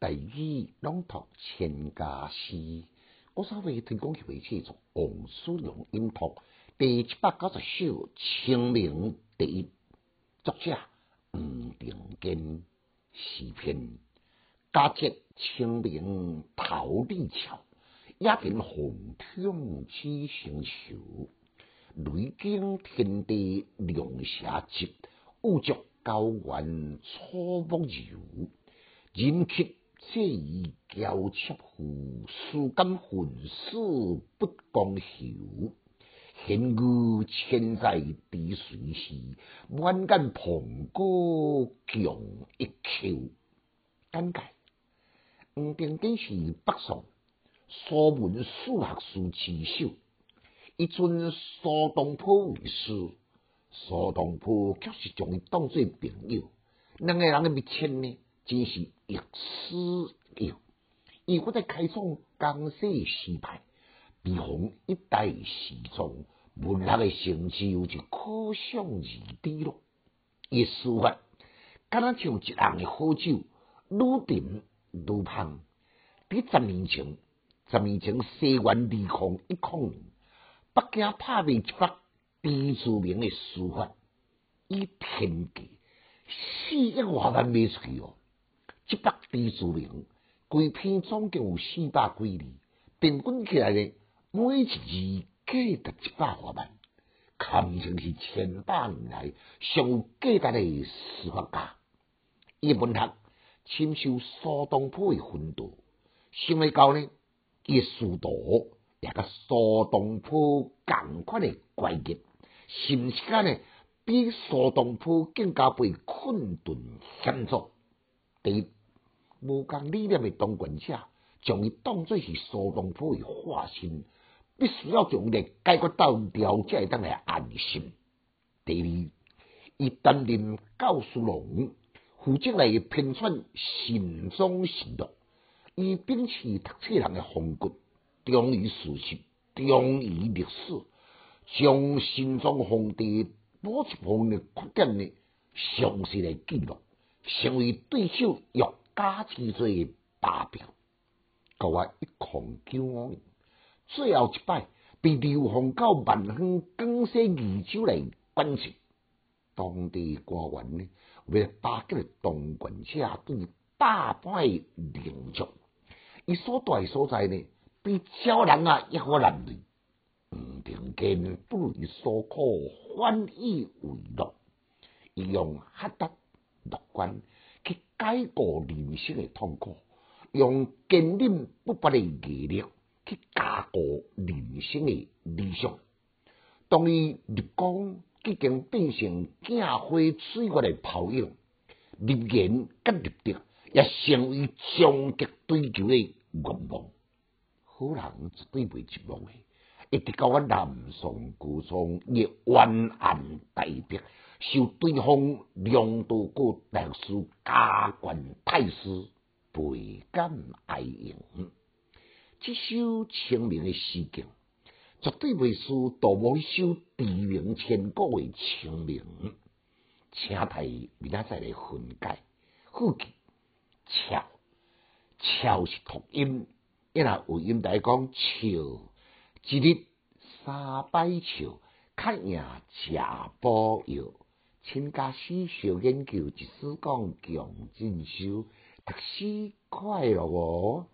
大语朗读千家诗，我稍微提供起为这种王叔阳音读第七百九十首《清明》第一，作者吴定坚诗篇。佳节清明桃李俏，野田红通知成熟。雷惊天地龙蛇急，雾足高原草木柔。人去借意交切乎，世间混世不讲休。闲语千载滴水时，满眼蓬歌强一口。简介：黄庭坚是北宋苏门数学书之首。伊尊苏东坡为师，苏东坡却是将伊当作朋友。两个人的密切呢，真是亦师友。伊搁在开创江西诗派，比方一代诗宗，文学的成就就可想而知咯。伊书法，敢若像一项的好酒，愈甜愈香。伫十年前，十年前西元二零一零年。北京拍卖一幅朱自明的书法，以天价四亿外万卖出去哦。这幅朱自明规篇总共有四百几字，平均起来呢，每一字价值一百外万，堪称是千百年来上有价值的书法家。伊文学深受苏东坡的熏陶，想来到呢，伊书道。也个苏东坡共款的怪异，甚至间呢，比苏东坡更加被困顿险阻。第一，无共理念的当权者，将伊当作是苏东坡的化身，必须要将伊来解决到了，才会当来安心。第二，伊担任教书郎，负责来编撰新宗实录，伊秉持读册人的风骨。忠于事实，忠于历史，将新宗皇帝某一方的缺点呢，详细来记录，成为对手欲加之罪的把柄。到我一抗九五年，最后一摆被流放到万方江西宜州来管制。当地官员呢，为了打击当权者对大败凌辱，伊所在所在呢？比超人啊，一伙难类。吴定坚不以所苦反以为乐，伊用黑德乐观去解构人生的痛苦，用坚韧不拔的毅力去加固人生的理想。当伊立功，已经变成镜花水月的泡影，立言甲立德也成为终极追求的愿望。好人绝对袂寂寞的，一直到我南宋故宗亦冤案大白，受对方两度过大师加官太师，倍感哀荣。这首清明的诗经，绝对袂输杜牧一首地名千古的清明。请台明仔载来分解，好记，俏俏是读音。一若有音来讲笑，一日三百笑，较赢食补药。请家诗小研究，一书讲强进修，读书快乐哦。